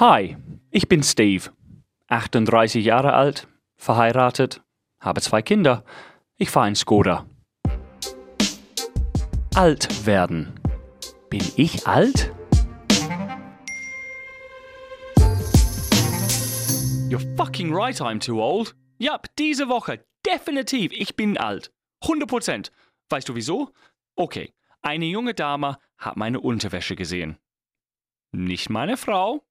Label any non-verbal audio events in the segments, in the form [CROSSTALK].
Hi, ich bin Steve, 38 Jahre alt, verheiratet, habe zwei Kinder. Ich fahre ein Skoda. Alt werden. Bin ich alt? You're fucking right, I'm too old. Yep, diese Woche definitiv, ich bin alt. 100%. Weißt du wieso? Okay, eine junge Dame hat meine Unterwäsche gesehen. Nicht meine Frau.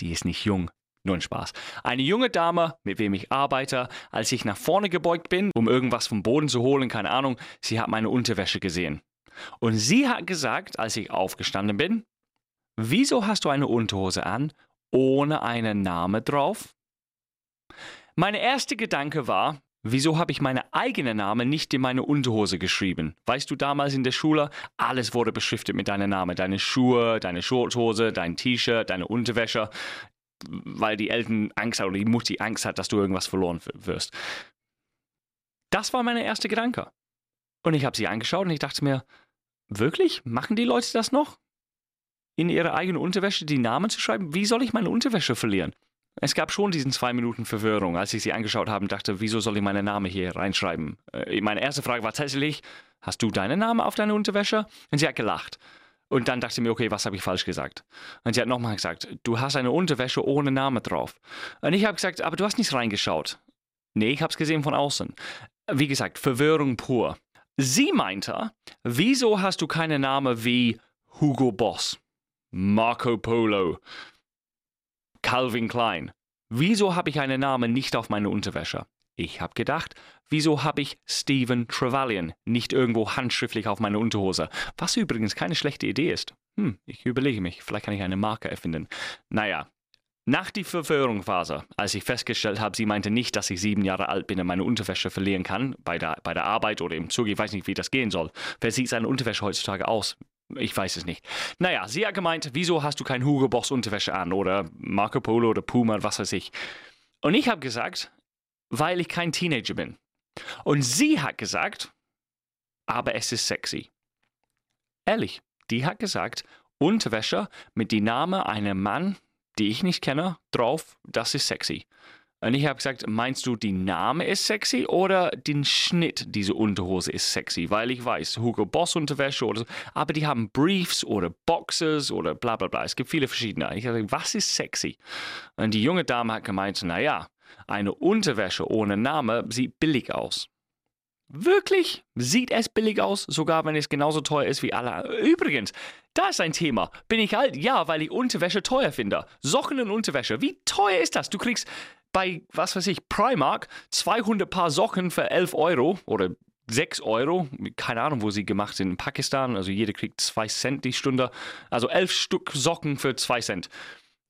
Die ist nicht jung. Nur ein Spaß. Eine junge Dame, mit wem ich arbeite, als ich nach vorne gebeugt bin, um irgendwas vom Boden zu holen, keine Ahnung, sie hat meine Unterwäsche gesehen. Und sie hat gesagt, als ich aufgestanden bin, wieso hast du eine Unterhose an, ohne einen Namen drauf? Mein erster Gedanke war, wieso habe ich meinen eigenen Namen nicht in meine Unterhose geschrieben? Weißt du, damals in der Schule, alles wurde beschriftet mit deinem Namen. Deine Schuhe, deine Shorthose, dein T-Shirt, deine Unterwäsche, weil die Eltern Angst haben oder die Mutti Angst hat, dass du irgendwas verloren wirst. Das war mein erster Gedanke. Und ich habe sie angeschaut und ich dachte mir, wirklich? Machen die Leute das noch? In ihre eigene Unterwäsche die Namen zu schreiben? Wie soll ich meine Unterwäsche verlieren? Es gab schon diesen zwei Minuten Verwirrung, als ich sie angeschaut habe und dachte, wieso soll ich meinen Namen hier reinschreiben? Äh, meine erste Frage war tatsächlich, hast du deinen Namen auf deiner Unterwäsche? Und sie hat gelacht. Und dann dachte ich mir, okay, was habe ich falsch gesagt? Und sie hat nochmal gesagt, du hast eine Unterwäsche ohne Name drauf. Und ich habe gesagt, aber du hast nicht reingeschaut. Nee, ich habe es gesehen von außen. Wie gesagt, Verwirrung pur. Sie meinte, wieso hast du keinen Namen wie Hugo Boss, Marco Polo, Calvin Klein. Wieso habe ich einen Namen nicht auf meiner Unterwäsche? Ich habe gedacht, wieso habe ich Stephen Trevelyan nicht irgendwo handschriftlich auf meiner Unterhose? Was übrigens keine schlechte Idee ist. Hm, ich überlege mich, vielleicht kann ich eine Marke erfinden. Naja, nach der Verwirrungsphase, als ich festgestellt habe, sie meinte nicht, dass ich sieben Jahre alt bin und meine Unterwäsche verlieren kann, bei der, bei der Arbeit oder im Zug, ich weiß nicht, wie das gehen soll. Wer sieht seine Unterwäsche heutzutage aus? Ich weiß es nicht. Naja, sie hat gemeint, wieso hast du kein Hugo Boss Unterwäsche an oder Marco Polo oder Puma, was weiß ich. Und ich habe gesagt, weil ich kein Teenager bin. Und sie hat gesagt, aber es ist sexy. Ehrlich, die hat gesagt, Unterwäsche mit dem Namen einem Mann, die ich nicht kenne, drauf, das ist sexy. Und ich habe gesagt, meinst du, die Name ist sexy oder den Schnitt dieser Unterhose ist sexy? Weil ich weiß, Hugo Boss Unterwäsche oder so, aber die haben Briefs oder Boxes oder bla bla bla. Es gibt viele verschiedene. Ich habe gesagt, was ist sexy? Und die junge Dame hat gemeint, naja, eine Unterwäsche ohne Name sieht billig aus. Wirklich? Sieht es billig aus, sogar wenn es genauso teuer ist wie alle. Übrigens, da ist ein Thema. Bin ich alt? Ja, weil ich Unterwäsche teuer finde. Socken und Unterwäsche. Wie teuer ist das? Du kriegst bei, was weiß ich, Primark 200 Paar Socken für 11 Euro oder 6 Euro. Keine Ahnung, wo sie gemacht sind. In Pakistan, also jeder kriegt 2 Cent die Stunde. Also 11 Stück Socken für 2 Cent.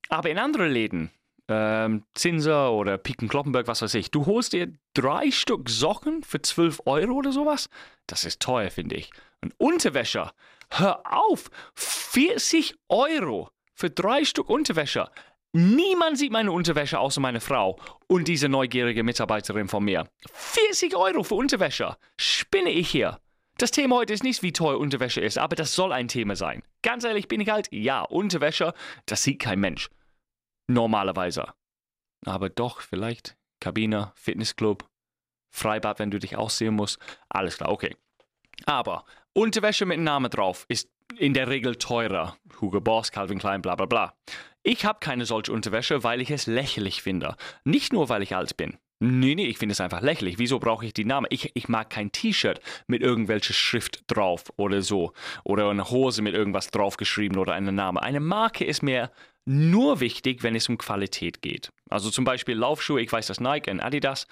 Aber in anderen Läden, ähm, Zinser oder Piken Kloppenberg, was weiß ich, du holst dir drei Stück Socken für 12 Euro oder sowas. Das ist teuer, finde ich. Und Unterwäsche, hör auf, 40 Euro für drei Stück Unterwäsche. Niemand sieht meine Unterwäsche außer meine Frau und diese neugierige Mitarbeiterin von mir. 40 Euro für Unterwäsche. Spinne ich hier? Das Thema heute ist nicht, wie teuer Unterwäsche ist, aber das soll ein Thema sein. Ganz ehrlich bin ich halt, ja, Unterwäsche, das sieht kein Mensch. Normalerweise. Aber doch, vielleicht Kabine, Fitnessclub, Freibad, wenn du dich aussehen musst. Alles klar, okay. Aber Unterwäsche mit Namen drauf ist in der Regel teurer. Hugo Boss, Calvin Klein, bla bla bla. Ich habe keine solche Unterwäsche, weil ich es lächerlich finde. Nicht nur, weil ich alt bin. Nee, nee, ich finde es einfach lächerlich. Wieso brauche ich die Namen? Ich, ich mag kein T-Shirt mit irgendwelcher Schrift drauf oder so. Oder eine Hose mit irgendwas draufgeschrieben oder einen Namen. Eine Marke ist mir nur wichtig, wenn es um Qualität geht. Also zum Beispiel Laufschuhe, ich weiß, dass Nike und Adidas,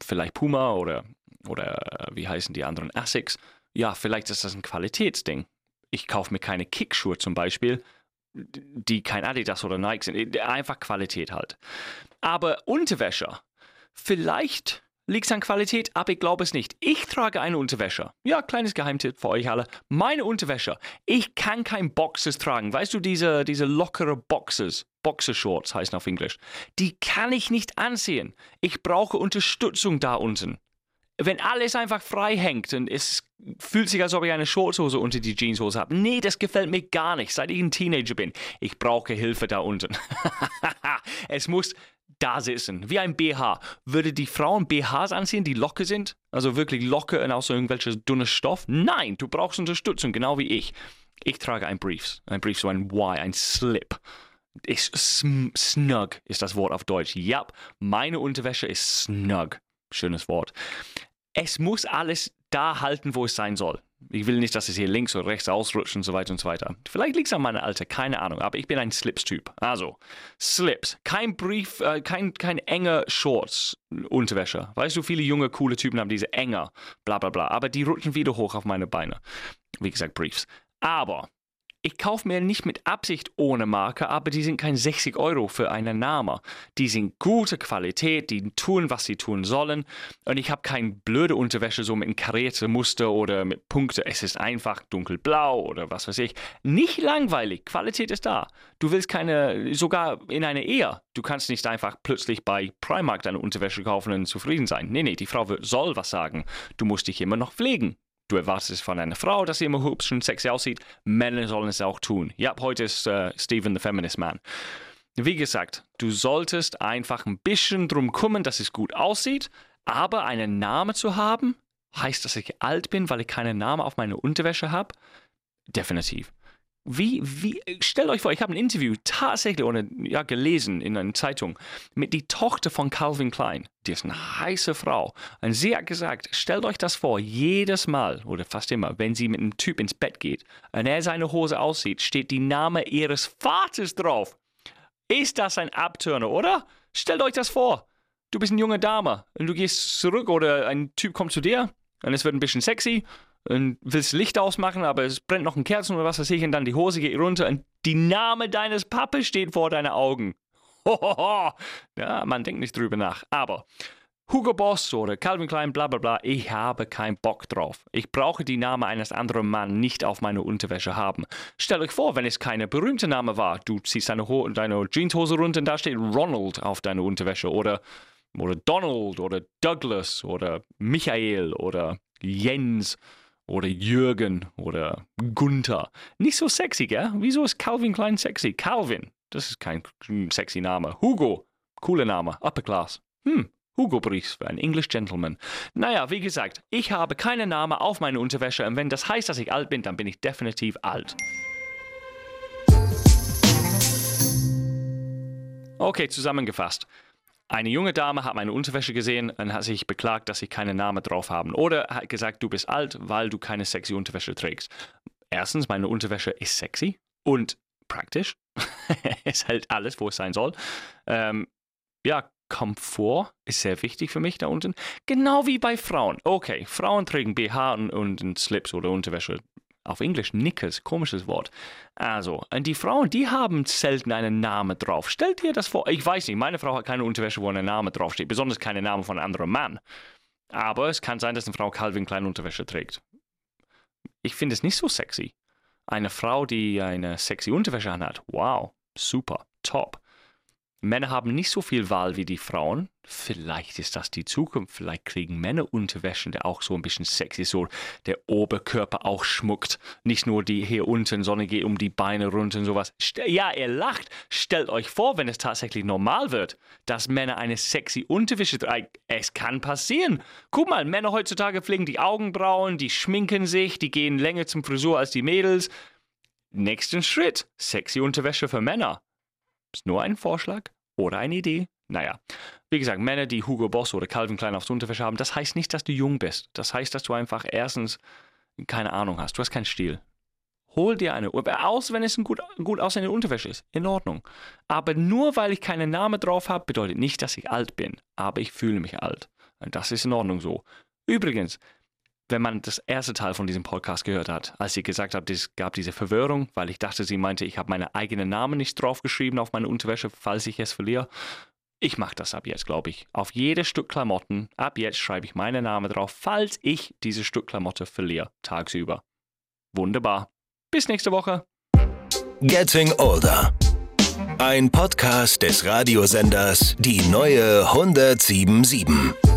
vielleicht Puma oder, oder wie heißen die anderen, Asics. Ja, vielleicht ist das ein Qualitätsding. Ich kaufe mir keine Kickschuhe zum Beispiel, die kein Adidas oder Nike sind. Einfach Qualität halt. Aber Unterwäsche, vielleicht liegt es an Qualität, aber ich glaube es nicht. Ich trage eine Unterwäsche. Ja, kleines Geheimtipp für euch alle. Meine Unterwäsche. Ich kann kein Boxes tragen. Weißt du, diese, diese lockere Boxes, Boxershorts heißen auf Englisch. Die kann ich nicht anziehen. Ich brauche Unterstützung da unten. Wenn alles einfach frei hängt und es fühlt sich, als ob ich eine Shortshose unter die Jeanshose habe. Nee, das gefällt mir gar nicht, seit ich ein Teenager bin. Ich brauche Hilfe da unten. [LAUGHS] es muss da sitzen, wie ein BH. Würde die Frauen BHs anziehen, die locker sind? Also wirklich locker und aus so irgendwelches dünnes Stoff? Nein, du brauchst Unterstützung, genau wie ich. Ich trage ein Briefs, ein Brief, so ein Y, ein Slip. Ich, snug ist das Wort auf Deutsch. Ja, meine Unterwäsche ist snug. Schönes Wort. Es muss alles da halten, wo es sein soll. Ich will nicht, dass es hier links oder rechts ausrutscht und so weiter und so weiter. Vielleicht liegt es an meinem Alter, keine Ahnung, aber ich bin ein Slips-Typ. Also, Slips, kein Brief, äh, kein, kein enger Shorts, Unterwäsche. Weißt du, viele junge, coole Typen haben diese enger, bla bla bla, aber die rutschen wieder hoch auf meine Beine. Wie gesagt, Briefs. Aber ich kaufe mir nicht mit Absicht ohne Marke, aber die sind kein 60 Euro für einen Namen. Die sind gute Qualität, die tun, was sie tun sollen. Und ich habe keine blöde Unterwäsche so mit einem karierten Muster oder mit Punkten. Es ist einfach dunkelblau oder was weiß ich. Nicht langweilig, Qualität ist da. Du willst keine, sogar in einer Ehe. Du kannst nicht einfach plötzlich bei Primark deine Unterwäsche kaufen und zufrieden sein. Nee, nee, die Frau soll was sagen. Du musst dich immer noch pflegen. Du erwartest es von einer Frau, dass sie immer hübsch und sexy aussieht. Männer sollen es auch tun. Ja, heute ist äh, Steven the Feminist Man. Wie gesagt, du solltest einfach ein bisschen drum kümmern, dass es gut aussieht, aber einen Namen zu haben, heißt, dass ich alt bin, weil ich keinen Namen auf meine Unterwäsche habe? Definitiv. Wie, wie, stellt euch vor, ich habe ein Interview tatsächlich oder, ja, gelesen in einer Zeitung mit der Tochter von Calvin Klein. Die ist eine heiße Frau. Und sie hat gesagt, stellt euch das vor, jedes Mal oder fast immer, wenn sie mit einem Typ ins Bett geht und er seine Hose aussieht, steht die Name ihres Vaters drauf. Ist das ein Abturner, oder? Stellt euch das vor. Du bist eine junge Dame und du gehst zurück oder ein Typ kommt zu dir und es wird ein bisschen sexy willst Licht ausmachen, aber es brennt noch ein Kerzen oder was weiß ich, und dann die Hose geht runter und die Name deines Pappes steht vor deinen Augen. Hohoho. Ja, man denkt nicht drüber nach. Aber Hugo Boss oder Calvin Klein, bla bla bla, ich habe keinen Bock drauf. Ich brauche die Namen eines anderen Mannes nicht auf meiner Unterwäsche haben. Stell euch vor, wenn es keine berühmte Name war, du ziehst deine, Ho deine Jeanshose runter und da steht Ronald auf deiner Unterwäsche oder, oder Donald oder Douglas oder Michael oder Jens oder Jürgen oder Gunther. Nicht so sexy, gell? Wieso ist Calvin Klein sexy? Calvin, das ist kein sexy Name. Hugo, cooler Name, Upper Class. Hm, Hugo Briefs für ein English Gentleman. Naja, wie gesagt, ich habe keinen Namen auf meine Unterwäsche und wenn das heißt, dass ich alt bin, dann bin ich definitiv alt. Okay, zusammengefasst. Eine junge Dame hat meine Unterwäsche gesehen und hat sich beklagt, dass sie keinen Namen drauf haben. Oder hat gesagt, du bist alt, weil du keine sexy Unterwäsche trägst. Erstens, meine Unterwäsche ist sexy und praktisch. [LAUGHS] es hält alles, wo es sein soll. Ähm, ja, Komfort ist sehr wichtig für mich da unten. Genau wie bei Frauen. Okay, Frauen tragen BH und, und Slips oder Unterwäsche auf Englisch Knickers, komisches Wort. Also, und die Frauen, die haben selten einen Namen drauf. Stellt ihr das vor? Ich weiß nicht, meine Frau hat keine Unterwäsche, wo ein Name draufsteht, besonders keine Namen von einem anderen Mann. Aber es kann sein, dass eine Frau Calvin Klein Unterwäsche trägt. Ich finde es nicht so sexy. Eine Frau, die eine sexy Unterwäsche anhat, wow, super, top. Männer haben nicht so viel Wahl wie die Frauen. Vielleicht ist das die Zukunft. Vielleicht kriegen Männer Unterwäsche, der auch so ein bisschen sexy ist, so der Oberkörper auch schmuckt. Nicht nur die hier unten, sondern geht um die Beine runter und sowas. Ja, er lacht. Stellt euch vor, wenn es tatsächlich normal wird, dass Männer eine sexy Unterwäsche tragen. Es kann passieren. Guck mal, Männer heutzutage pflegen die Augenbrauen, die schminken sich, die gehen länger zum Frisur als die Mädels. Nächsten Schritt. Sexy Unterwäsche für Männer. Ist nur ein Vorschlag oder eine Idee. Naja, wie gesagt, Männer, die Hugo Boss oder Calvin Klein aufs Unterwäsche haben, das heißt nicht, dass du jung bist. Das heißt, dass du einfach erstens keine Ahnung hast. Du hast keinen Stil. Hol dir eine, aus, wenn es ein gut, gut aussehende Unterwäsche ist. In Ordnung. Aber nur weil ich keinen Namen drauf habe, bedeutet nicht, dass ich alt bin. Aber ich fühle mich alt. Das ist in Ordnung so. Übrigens, wenn man das erste Teil von diesem Podcast gehört hat, als sie gesagt hat, es gab diese Verwirrung, weil ich dachte, sie meinte, ich habe meinen eigenen Namen nicht draufgeschrieben auf meine Unterwäsche, falls ich es verliere. Ich mache das ab jetzt, glaube ich. Auf jedes Stück Klamotten, ab jetzt schreibe ich meinen Namen drauf, falls ich dieses Stück Klamotte verliere, tagsüber. Wunderbar. Bis nächste Woche. Getting Older. Ein Podcast des Radiosenders Die neue 1077.